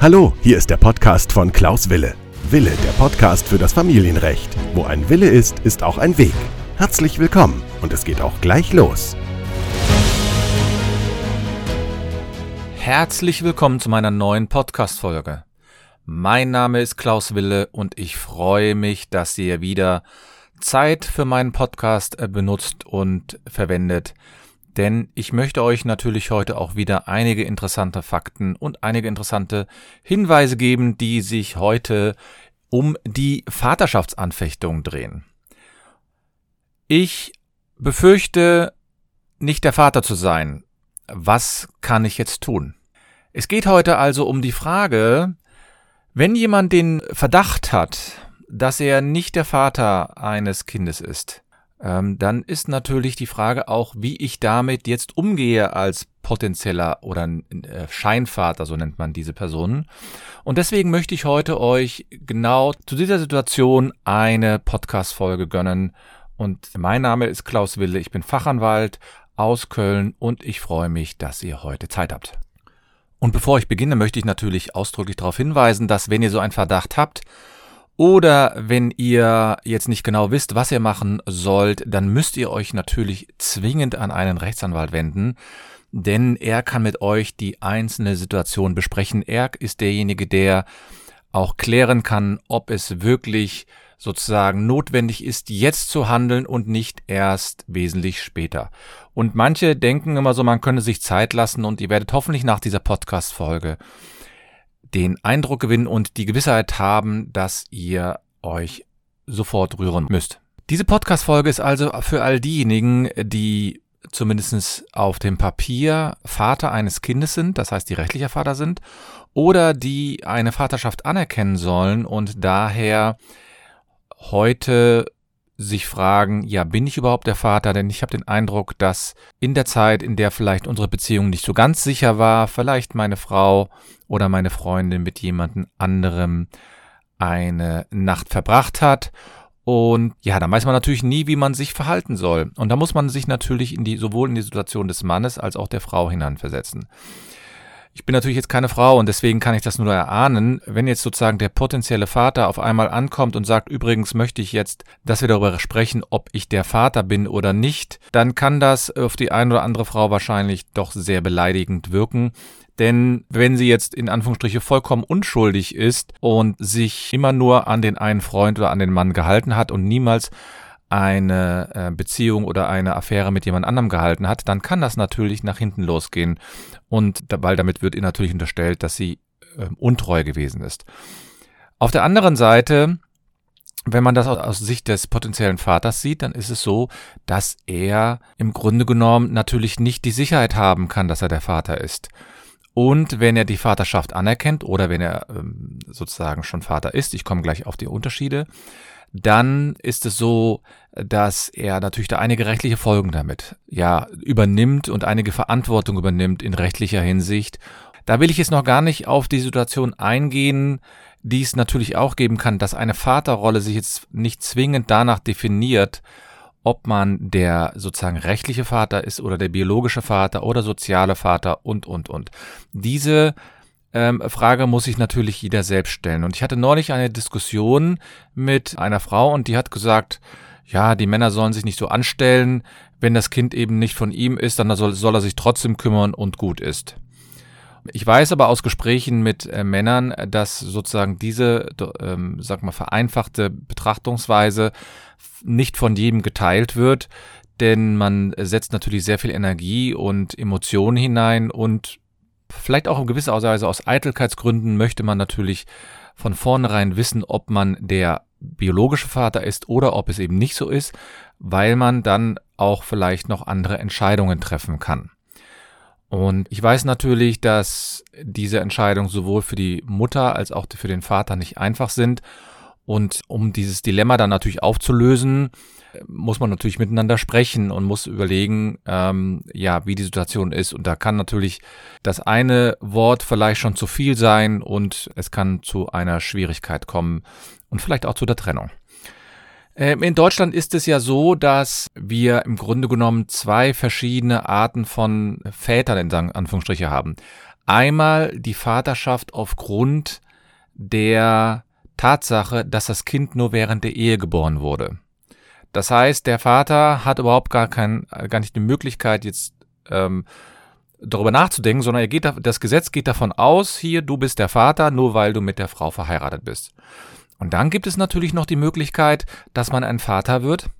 Hallo, hier ist der Podcast von Klaus Wille. Wille, der Podcast für das Familienrecht. Wo ein Wille ist, ist auch ein Weg. Herzlich willkommen und es geht auch gleich los. Herzlich willkommen zu meiner neuen Podcast-Folge. Mein Name ist Klaus Wille und ich freue mich, dass ihr wieder Zeit für meinen Podcast äh, benutzt und verwendet. Denn ich möchte euch natürlich heute auch wieder einige interessante Fakten und einige interessante Hinweise geben, die sich heute um die Vaterschaftsanfechtung drehen. Ich befürchte, nicht der Vater zu sein. Was kann ich jetzt tun? Es geht heute also um die Frage, wenn jemand den Verdacht hat, dass er nicht der Vater eines Kindes ist, ähm, dann ist natürlich die Frage auch, wie ich damit jetzt umgehe als potenzieller oder äh, Scheinvater, so nennt man diese Personen. Und deswegen möchte ich heute euch genau zu dieser Situation eine Podcast-Folge gönnen. Und mein Name ist Klaus Wille, ich bin Fachanwalt aus Köln und ich freue mich, dass ihr heute Zeit habt. Und bevor ich beginne, möchte ich natürlich ausdrücklich darauf hinweisen, dass wenn ihr so einen Verdacht habt oder wenn ihr jetzt nicht genau wisst, was ihr machen sollt, dann müsst ihr euch natürlich zwingend an einen Rechtsanwalt wenden, denn er kann mit euch die einzelne Situation besprechen. Er ist derjenige, der auch klären kann, ob es wirklich sozusagen notwendig ist, jetzt zu handeln und nicht erst wesentlich später. Und manche denken immer so, man könne sich Zeit lassen und ihr werdet hoffentlich nach dieser Podcast-Folge den Eindruck gewinnen und die Gewissheit haben, dass ihr euch sofort rühren müsst. Diese Podcast-Folge ist also für all diejenigen, die zumindest auf dem Papier Vater eines Kindes sind, das heißt, die rechtlicher Vater sind, oder die eine Vaterschaft anerkennen sollen und daher heute sich fragen, ja, bin ich überhaupt der Vater? Denn ich habe den Eindruck, dass in der Zeit, in der vielleicht unsere Beziehung nicht so ganz sicher war, vielleicht meine Frau oder meine Freundin mit jemandem anderem eine Nacht verbracht hat. Und ja, da weiß man natürlich nie, wie man sich verhalten soll. Und da muss man sich natürlich in die, sowohl in die Situation des Mannes als auch der Frau hineinversetzen. Ich bin natürlich jetzt keine Frau und deswegen kann ich das nur erahnen. Wenn jetzt sozusagen der potenzielle Vater auf einmal ankommt und sagt, übrigens möchte ich jetzt, dass wir darüber sprechen, ob ich der Vater bin oder nicht, dann kann das auf die eine oder andere Frau wahrscheinlich doch sehr beleidigend wirken. Denn wenn sie jetzt in Anführungsstriche vollkommen unschuldig ist und sich immer nur an den einen Freund oder an den Mann gehalten hat und niemals eine äh, Beziehung oder eine Affäre mit jemand anderem gehalten hat, dann kann das natürlich nach hinten losgehen. Und weil damit wird ihr natürlich unterstellt, dass sie äh, untreu gewesen ist. Auf der anderen Seite, wenn man das aus Sicht des potenziellen Vaters sieht, dann ist es so, dass er im Grunde genommen natürlich nicht die Sicherheit haben kann, dass er der Vater ist. Und wenn er die Vaterschaft anerkennt oder wenn er ähm, sozusagen schon Vater ist, ich komme gleich auf die Unterschiede, dann ist es so, dass er natürlich da einige rechtliche Folgen damit ja übernimmt und einige Verantwortung übernimmt in rechtlicher Hinsicht. Da will ich jetzt noch gar nicht auf die Situation eingehen, die es natürlich auch geben kann, dass eine Vaterrolle sich jetzt nicht zwingend danach definiert, ob man der sozusagen rechtliche Vater ist oder der biologische Vater oder soziale Vater und, und, und. Diese ähm, Frage muss sich natürlich jeder selbst stellen. Und ich hatte neulich eine Diskussion mit einer Frau und die hat gesagt, ja, die Männer sollen sich nicht so anstellen, wenn das Kind eben nicht von ihm ist, dann soll, soll er sich trotzdem kümmern und gut ist. Ich weiß aber aus Gesprächen mit äh, Männern, dass sozusagen diese, ähm, sag mal, vereinfachte Betrachtungsweise nicht von jedem geteilt wird, denn man setzt natürlich sehr viel Energie und Emotionen hinein und vielleicht auch in gewisser Weise aus Eitelkeitsgründen möchte man natürlich von vornherein wissen, ob man der biologische Vater ist oder ob es eben nicht so ist, weil man dann auch vielleicht noch andere Entscheidungen treffen kann. Und ich weiß natürlich, dass diese Entscheidungen sowohl für die Mutter als auch für den Vater nicht einfach sind. Und um dieses Dilemma dann natürlich aufzulösen, muss man natürlich miteinander sprechen und muss überlegen, ähm, ja, wie die Situation ist. Und da kann natürlich das eine Wort vielleicht schon zu viel sein und es kann zu einer Schwierigkeit kommen und vielleicht auch zu der Trennung. Ähm, in Deutschland ist es ja so, dass wir im Grunde genommen zwei verschiedene Arten von Vätern in Anführungsstriche haben. Einmal die Vaterschaft aufgrund der Tatsache, dass das Kind nur während der Ehe geboren wurde. Das heißt, der Vater hat überhaupt gar kein, gar nicht die Möglichkeit, jetzt ähm, darüber nachzudenken, sondern er geht, das Gesetz geht davon aus, hier, du bist der Vater, nur weil du mit der Frau verheiratet bist. Und dann gibt es natürlich noch die Möglichkeit, dass man ein Vater wird.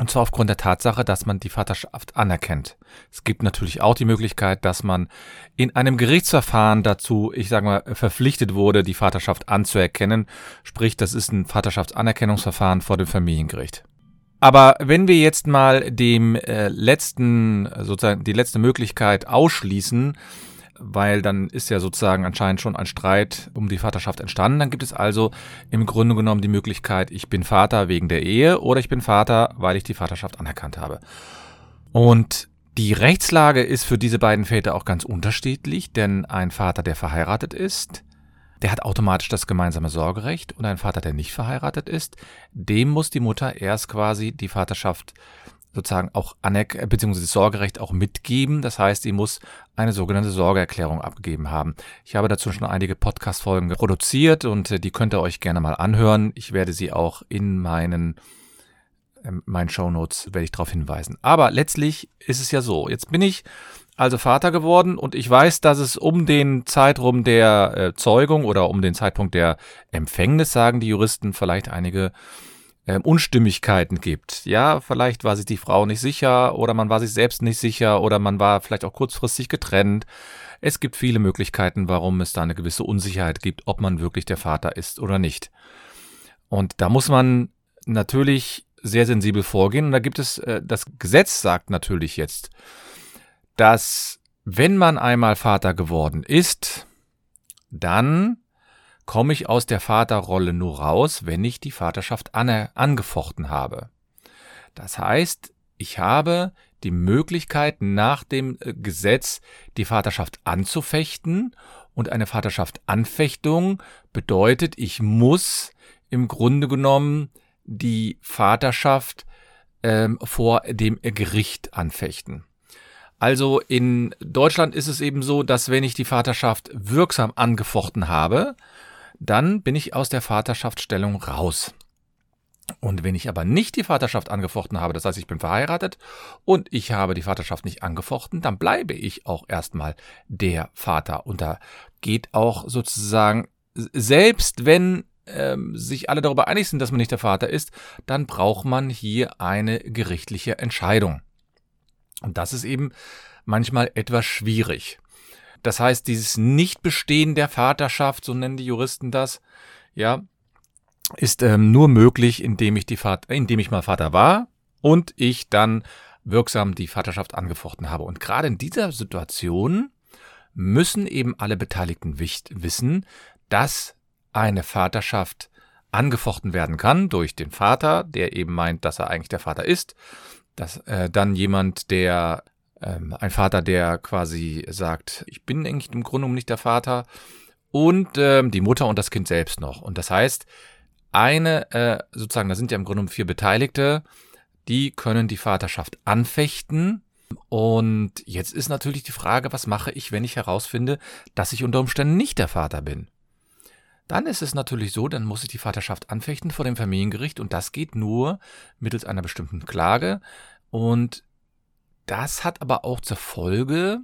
Und zwar aufgrund der Tatsache, dass man die Vaterschaft anerkennt. Es gibt natürlich auch die Möglichkeit, dass man in einem Gerichtsverfahren dazu, ich sage mal, verpflichtet wurde, die Vaterschaft anzuerkennen. Sprich, das ist ein Vaterschaftsanerkennungsverfahren vor dem Familiengericht. Aber wenn wir jetzt mal dem äh, letzten, sozusagen die letzte Möglichkeit ausschließen, weil dann ist ja sozusagen anscheinend schon ein Streit um die Vaterschaft entstanden. Dann gibt es also im Grunde genommen die Möglichkeit, ich bin Vater wegen der Ehe oder ich bin Vater, weil ich die Vaterschaft anerkannt habe. Und die Rechtslage ist für diese beiden Väter auch ganz unterschiedlich, denn ein Vater, der verheiratet ist, der hat automatisch das gemeinsame Sorgerecht und ein Vater, der nicht verheiratet ist, dem muss die Mutter erst quasi die Vaterschaft sozusagen auch anerkennen, beziehungsweise das Sorgerecht auch mitgeben. Das heißt, sie muss eine sogenannte Sorgeerklärung abgegeben haben. Ich habe dazu schon einige Podcast-Folgen produziert und äh, die könnt ihr euch gerne mal anhören. Ich werde sie auch in meinen ähm, meinen Shownotes werde ich darauf hinweisen. Aber letztlich ist es ja so. Jetzt bin ich also Vater geworden und ich weiß, dass es um den Zeitraum der äh, Zeugung oder um den Zeitpunkt der Empfängnis, sagen die Juristen, vielleicht einige äh, Unstimmigkeiten gibt. Ja, vielleicht war sich die Frau nicht sicher oder man war sich selbst nicht sicher oder man war vielleicht auch kurzfristig getrennt. Es gibt viele Möglichkeiten, warum es da eine gewisse Unsicherheit gibt, ob man wirklich der Vater ist oder nicht. Und da muss man natürlich sehr sensibel vorgehen. Und da gibt es, äh, das Gesetz sagt natürlich jetzt, dass wenn man einmal Vater geworden ist, dann komme ich aus der Vaterrolle nur raus, wenn ich die Vaterschaft angefochten habe. Das heißt, ich habe die Möglichkeit, nach dem äh, Gesetz die Vaterschaft anzufechten und eine Vaterschaft-Anfechtung bedeutet, ich muss im Grunde genommen die Vaterschaft ähm, vor dem Gericht anfechten. Also in Deutschland ist es eben so, dass wenn ich die Vaterschaft wirksam angefochten habe, dann bin ich aus der Vaterschaftsstellung raus. Und wenn ich aber nicht die Vaterschaft angefochten habe, das heißt, ich bin verheiratet und ich habe die Vaterschaft nicht angefochten, dann bleibe ich auch erstmal der Vater. Und da geht auch sozusagen, selbst wenn ähm, sich alle darüber einig sind, dass man nicht der Vater ist, dann braucht man hier eine gerichtliche Entscheidung. Und das ist eben manchmal etwas schwierig. Das heißt, dieses Nichtbestehen der Vaterschaft, so nennen die Juristen das, ja, ist ähm, nur möglich, indem ich die Vater, indem ich mal Vater war und ich dann wirksam die Vaterschaft angefochten habe. Und gerade in dieser Situation müssen eben alle Beteiligten wissen, dass eine Vaterschaft angefochten werden kann durch den Vater, der eben meint, dass er eigentlich der Vater ist, dass äh, dann jemand, der ähm, ein Vater, der quasi sagt, ich bin eigentlich im Grunde nicht der Vater und ähm, die Mutter und das Kind selbst noch. Und das heißt, eine, äh, sozusagen, da sind ja im Grunde vier Beteiligte, die können die Vaterschaft anfechten. Und jetzt ist natürlich die Frage, was mache ich, wenn ich herausfinde, dass ich unter Umständen nicht der Vater bin? Dann ist es natürlich so, dann muss ich die Vaterschaft anfechten vor dem Familiengericht und das geht nur mittels einer bestimmten Klage. Und das hat aber auch zur Folge,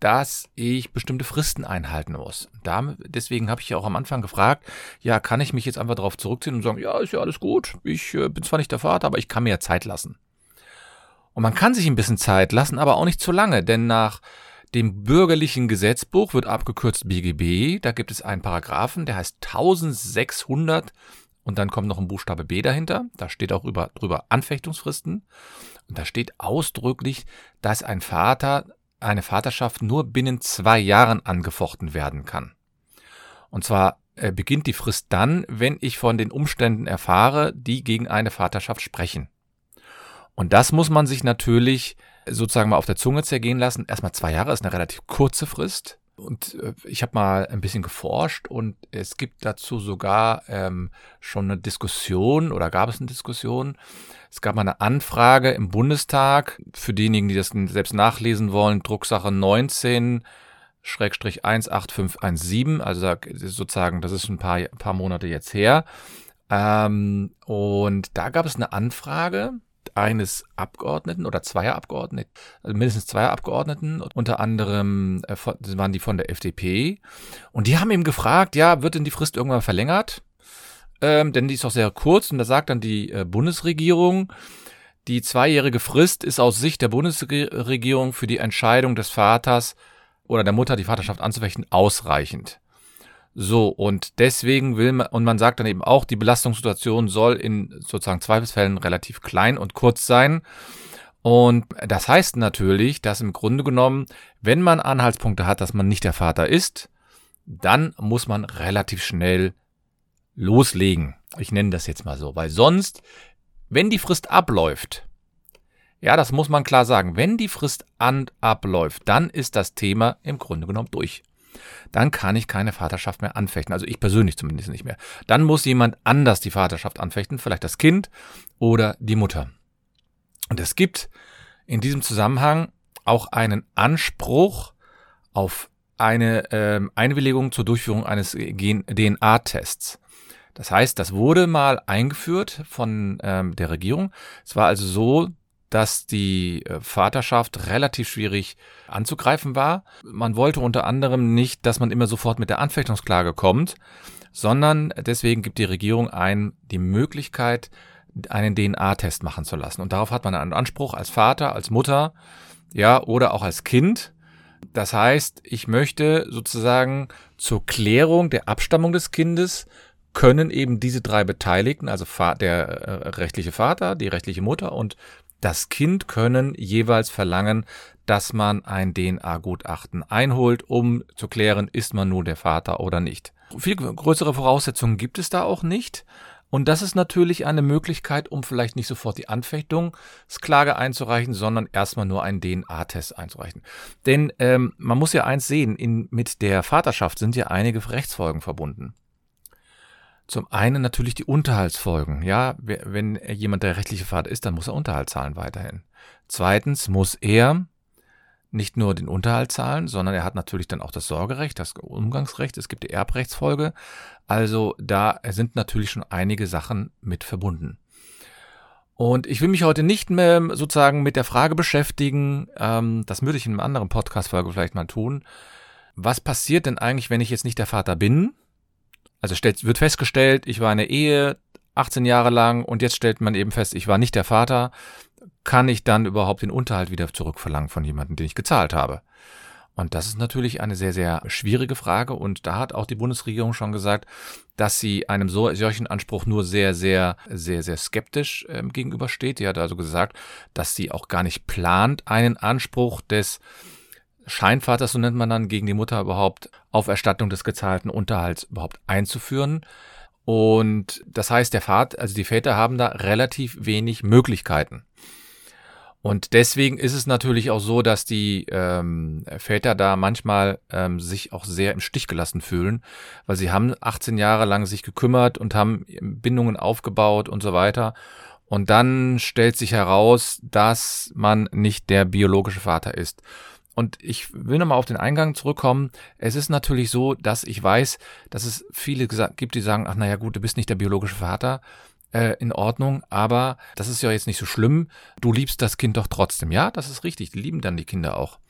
dass ich bestimmte Fristen einhalten muss. Da, deswegen habe ich ja auch am Anfang gefragt, ja, kann ich mich jetzt einfach darauf zurückziehen und sagen, ja, ist ja alles gut, ich äh, bin zwar nicht der Vater, aber ich kann mir ja Zeit lassen. Und man kann sich ein bisschen Zeit lassen, aber auch nicht zu lange, denn nach dem bürgerlichen Gesetzbuch wird abgekürzt BGB, da gibt es einen Paragraphen, der heißt 1600 und dann kommt noch ein Buchstabe B dahinter. Da steht auch über, drüber Anfechtungsfristen. Und da steht ausdrücklich, dass ein Vater, eine Vaterschaft nur binnen zwei Jahren angefochten werden kann. Und zwar äh, beginnt die Frist dann, wenn ich von den Umständen erfahre, die gegen eine Vaterschaft sprechen. Und das muss man sich natürlich sozusagen mal auf der Zunge zergehen lassen. Erstmal zwei Jahre ist eine relativ kurze Frist. Und äh, ich habe mal ein bisschen geforscht und es gibt dazu sogar ähm, schon eine Diskussion oder gab es eine Diskussion. Es gab mal eine Anfrage im Bundestag für diejenigen, die das selbst nachlesen wollen, Drucksache 19 Schrägstrich 18517, also sozusagen, das ist ein paar, paar Monate jetzt her. Ähm, und da gab es eine Anfrage eines Abgeordneten oder zweier Abgeordneten, also mindestens zweier Abgeordneten, unter anderem äh, waren die von der FDP. Und die haben ihm gefragt, ja, wird denn die Frist irgendwann verlängert? Ähm, denn die ist doch sehr kurz und da sagt dann die äh, Bundesregierung, die zweijährige Frist ist aus Sicht der Bundesregierung für die Entscheidung des Vaters oder der Mutter, die Vaterschaft anzufechten, ausreichend. So, und deswegen will man, und man sagt dann eben auch, die Belastungssituation soll in sozusagen Zweifelsfällen relativ klein und kurz sein. Und das heißt natürlich, dass im Grunde genommen, wenn man Anhaltspunkte hat, dass man nicht der Vater ist, dann muss man relativ schnell loslegen. Ich nenne das jetzt mal so, weil sonst, wenn die Frist abläuft, ja, das muss man klar sagen, wenn die Frist an abläuft, dann ist das Thema im Grunde genommen durch dann kann ich keine Vaterschaft mehr anfechten. Also ich persönlich zumindest nicht mehr. Dann muss jemand anders die Vaterschaft anfechten, vielleicht das Kind oder die Mutter. Und es gibt in diesem Zusammenhang auch einen Anspruch auf eine äh, Einwilligung zur Durchführung eines DNA-Tests. Das heißt, das wurde mal eingeführt von ähm, der Regierung. Es war also so, dass die äh, Vaterschaft relativ schwierig anzugreifen war. Man wollte unter anderem nicht, dass man immer sofort mit der Anfechtungsklage kommt, sondern deswegen gibt die Regierung ein die Möglichkeit, einen DNA-Test machen zu lassen. Und darauf hat man einen Anspruch als Vater, als Mutter, ja, oder auch als Kind. Das heißt, ich möchte sozusagen zur Klärung der Abstammung des Kindes können eben diese drei Beteiligten, also der äh, rechtliche Vater, die rechtliche Mutter und das Kind können jeweils verlangen, dass man ein DNA-Gutachten einholt, um zu klären, ist man nun der Vater oder nicht. Viel größere Voraussetzungen gibt es da auch nicht. Und das ist natürlich eine Möglichkeit, um vielleicht nicht sofort die Anfechtungsklage einzureichen, sondern erstmal nur einen DNA-Test einzureichen. Denn ähm, man muss ja eins sehen, in, mit der Vaterschaft sind ja einige Rechtsfolgen verbunden. Zum einen natürlich die Unterhaltsfolgen. Ja, wenn jemand der rechtliche Vater ist, dann muss er Unterhalt zahlen weiterhin. Zweitens muss er nicht nur den Unterhalt zahlen, sondern er hat natürlich dann auch das Sorgerecht, das Umgangsrecht, es gibt die Erbrechtsfolge. Also da sind natürlich schon einige Sachen mit verbunden. Und ich will mich heute nicht mehr sozusagen mit der Frage beschäftigen, ähm, das würde ich in einem anderen Podcast-Folge vielleicht mal tun. Was passiert denn eigentlich, wenn ich jetzt nicht der Vater bin? Also stellt, wird festgestellt, ich war in der Ehe 18 Jahre lang und jetzt stellt man eben fest, ich war nicht der Vater. Kann ich dann überhaupt den Unterhalt wieder zurückverlangen von jemandem, den ich gezahlt habe? Und das ist natürlich eine sehr, sehr schwierige Frage. Und da hat auch die Bundesregierung schon gesagt, dass sie einem so, solchen Anspruch nur sehr, sehr, sehr, sehr skeptisch äh, gegenübersteht. Die hat also gesagt, dass sie auch gar nicht plant, einen Anspruch des Scheinvaters, so nennt man dann, gegen die Mutter überhaupt auf Erstattung des gezahlten Unterhalts überhaupt einzuführen. Und das heißt, der Vater, also die Väter haben da relativ wenig Möglichkeiten. Und deswegen ist es natürlich auch so, dass die ähm, Väter da manchmal ähm, sich auch sehr im Stich gelassen fühlen, weil sie haben 18 Jahre lang sich gekümmert und haben Bindungen aufgebaut und so weiter. Und dann stellt sich heraus, dass man nicht der biologische Vater ist. Und ich will nochmal auf den Eingang zurückkommen. Es ist natürlich so, dass ich weiß, dass es viele gibt, die sagen, ach naja gut, du bist nicht der biologische Vater. Äh, in Ordnung, aber das ist ja jetzt nicht so schlimm. Du liebst das Kind doch trotzdem. Ja, das ist richtig. Die lieben dann die Kinder auch.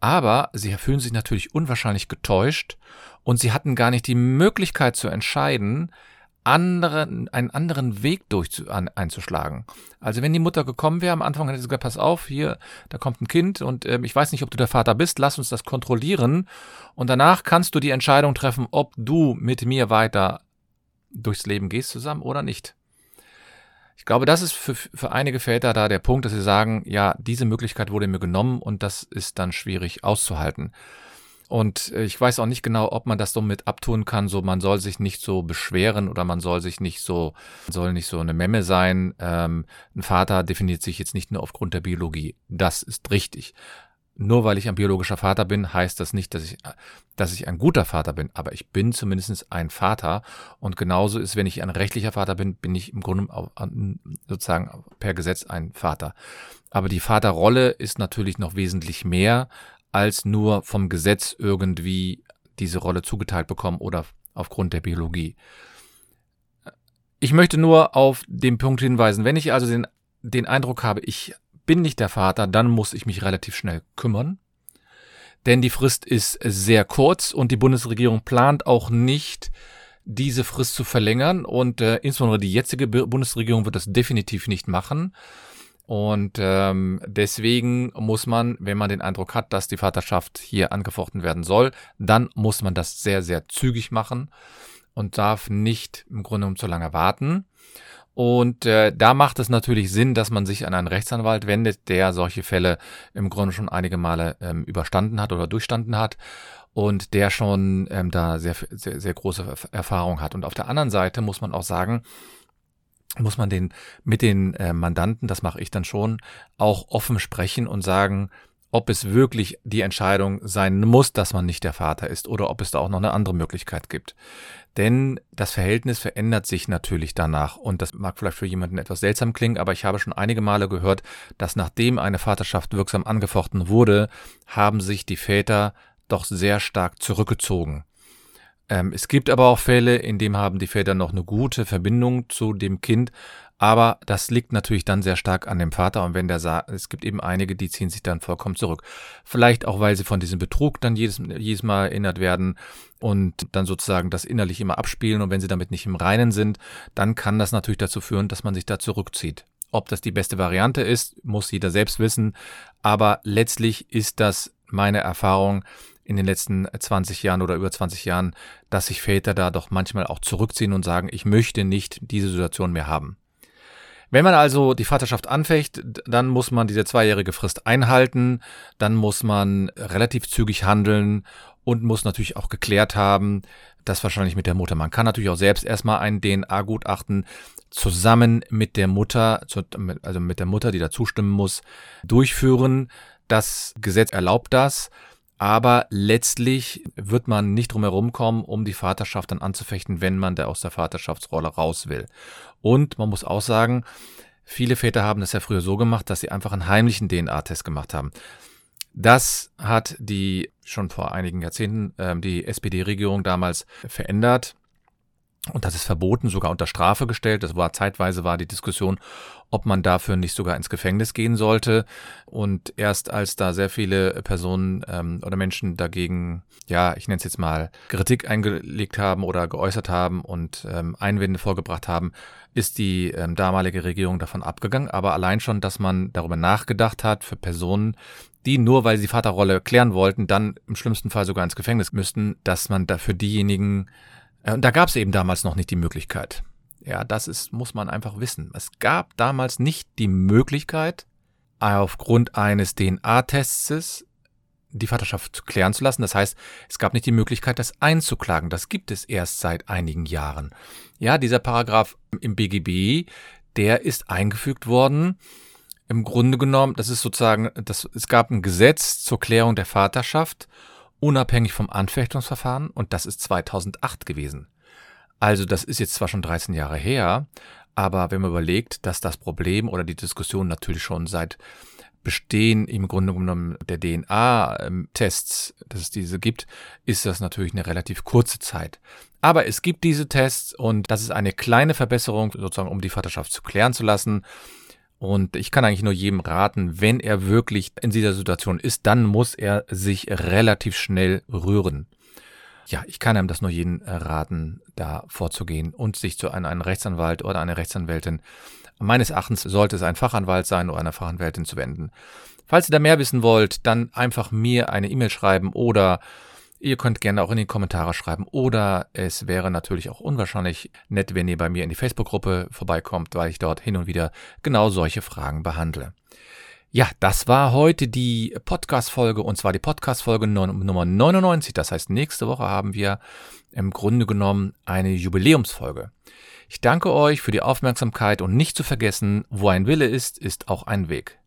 Aber sie fühlen sich natürlich unwahrscheinlich getäuscht und sie hatten gar nicht die Möglichkeit zu entscheiden, anderen, einen anderen Weg durch an, einzuschlagen. Also wenn die Mutter gekommen wäre, am Anfang hätte sie gesagt, pass auf, hier, da kommt ein Kind und äh, ich weiß nicht, ob du der Vater bist, lass uns das kontrollieren und danach kannst du die Entscheidung treffen, ob du mit mir weiter durchs Leben gehst zusammen oder nicht. Ich glaube, das ist für, für einige Väter da der Punkt, dass sie sagen, ja, diese Möglichkeit wurde mir genommen und das ist dann schwierig auszuhalten. Und äh, ich weiß auch nicht genau, ob man das so mit abtun kann. So, man soll sich nicht so beschweren oder man soll sich nicht so, soll nicht so eine Memme sein. Ähm, ein Vater definiert sich jetzt nicht nur aufgrund der Biologie. Das ist richtig. nur weil ich ein biologischer Vater bin, heißt das nicht, dass ich, dass ich ein guter Vater bin, aber ich bin zumindest ein Vater. Und genauso ist, wenn ich ein rechtlicher Vater bin, bin ich im Grunde sozusagen per Gesetz ein Vater. Aber die Vaterrolle ist natürlich noch wesentlich mehr als nur vom Gesetz irgendwie diese Rolle zugeteilt bekommen oder aufgrund der Biologie. Ich möchte nur auf den Punkt hinweisen, wenn ich also den, den Eindruck habe, ich bin nicht der Vater, dann muss ich mich relativ schnell kümmern. Denn die Frist ist sehr kurz und die Bundesregierung plant auch nicht, diese Frist zu verlängern. Und äh, insbesondere die jetzige Bundesregierung wird das definitiv nicht machen. Und ähm, deswegen muss man, wenn man den Eindruck hat, dass die Vaterschaft hier angefochten werden soll, dann muss man das sehr, sehr zügig machen und darf nicht im Grunde genommen zu lange warten. Und äh, da macht es natürlich Sinn, dass man sich an einen Rechtsanwalt wendet, der solche Fälle im Grunde schon einige Male ähm, überstanden hat oder durchstanden hat und der schon ähm, da sehr, sehr, sehr große Erfahrung hat. Und auf der anderen Seite muss man auch sagen, muss man den mit den äh, Mandanten, das mache ich dann schon, auch offen sprechen und sagen, ob es wirklich die Entscheidung sein muss, dass man nicht der Vater ist oder ob es da auch noch eine andere Möglichkeit gibt. Denn das Verhältnis verändert sich natürlich danach und das mag vielleicht für jemanden etwas seltsam klingen, aber ich habe schon einige Male gehört, dass nachdem eine Vaterschaft wirksam angefochten wurde, haben sich die Väter doch sehr stark zurückgezogen. Ähm, es gibt aber auch Fälle, in denen haben die Väter noch eine gute Verbindung zu dem Kind, aber das liegt natürlich dann sehr stark an dem Vater und wenn der sagt, es gibt eben einige, die ziehen sich dann vollkommen zurück. Vielleicht auch, weil sie von diesem Betrug dann jedes, jedes Mal erinnert werden und dann sozusagen das innerlich immer abspielen und wenn sie damit nicht im Reinen sind, dann kann das natürlich dazu führen, dass man sich da zurückzieht. Ob das die beste Variante ist, muss jeder selbst wissen, aber letztlich ist das meine Erfahrung, in den letzten 20 Jahren oder über 20 Jahren, dass sich Väter da doch manchmal auch zurückziehen und sagen, ich möchte nicht diese Situation mehr haben. Wenn man also die Vaterschaft anfecht, dann muss man diese zweijährige Frist einhalten, dann muss man relativ zügig handeln und muss natürlich auch geklärt haben, das wahrscheinlich mit der Mutter. Man kann natürlich auch selbst erstmal ein DNA-Gutachten zusammen mit der Mutter, also mit der Mutter, die da zustimmen muss, durchführen. Das Gesetz erlaubt das. Aber letztlich wird man nicht drum herum kommen, um die Vaterschaft dann anzufechten, wenn man da aus der Vaterschaftsrolle raus will. Und man muss auch sagen, viele Väter haben das ja früher so gemacht, dass sie einfach einen heimlichen DNA-Test gemacht haben. Das hat die schon vor einigen Jahrzehnten äh, die SPD-Regierung damals verändert. Und das ist verboten, sogar unter Strafe gestellt. Das war zeitweise war die Diskussion, ob man dafür nicht sogar ins Gefängnis gehen sollte. Und erst als da sehr viele Personen ähm, oder Menschen dagegen, ja, ich nenne es jetzt mal, Kritik eingelegt haben oder geäußert haben und ähm, Einwände vorgebracht haben, ist die ähm, damalige Regierung davon abgegangen. Aber allein schon, dass man darüber nachgedacht hat, für Personen, die nur weil sie Vaterrolle klären wollten, dann im schlimmsten Fall sogar ins Gefängnis müssten, dass man da für diejenigen und da gab es eben damals noch nicht die Möglichkeit. Ja, das ist, muss man einfach wissen. Es gab damals nicht die Möglichkeit, aufgrund eines DNA-Tests die Vaterschaft klären zu lassen. Das heißt, es gab nicht die Möglichkeit, das einzuklagen. Das gibt es erst seit einigen Jahren. Ja, dieser Paragraph im BGB, der ist eingefügt worden. Im Grunde genommen, das ist sozusagen, das, es gab ein Gesetz zur Klärung der Vaterschaft unabhängig vom Anfechtungsverfahren und das ist 2008 gewesen. Also das ist jetzt zwar schon 13 Jahre her, aber wenn man überlegt, dass das Problem oder die Diskussion natürlich schon seit Bestehen im Grunde genommen der DNA-Tests, dass es diese gibt, ist das natürlich eine relativ kurze Zeit. Aber es gibt diese Tests und das ist eine kleine Verbesserung, sozusagen, um die Vaterschaft zu klären zu lassen. Und ich kann eigentlich nur jedem raten, wenn er wirklich in dieser Situation ist, dann muss er sich relativ schnell rühren. Ja, ich kann ihm das nur jedem raten, da vorzugehen und sich zu einem, einem Rechtsanwalt oder einer Rechtsanwältin, meines Erachtens sollte es ein Fachanwalt sein oder eine Fachanwältin zu wenden. Falls ihr da mehr wissen wollt, dann einfach mir eine E-Mail schreiben oder Ihr könnt gerne auch in die Kommentare schreiben oder es wäre natürlich auch unwahrscheinlich nett, wenn ihr bei mir in die Facebook-Gruppe vorbeikommt, weil ich dort hin und wieder genau solche Fragen behandle. Ja, das war heute die Podcast-Folge und zwar die Podcast-Folge Nummer 99. Das heißt, nächste Woche haben wir im Grunde genommen eine Jubiläumsfolge. Ich danke euch für die Aufmerksamkeit und nicht zu vergessen, wo ein Wille ist, ist auch ein Weg.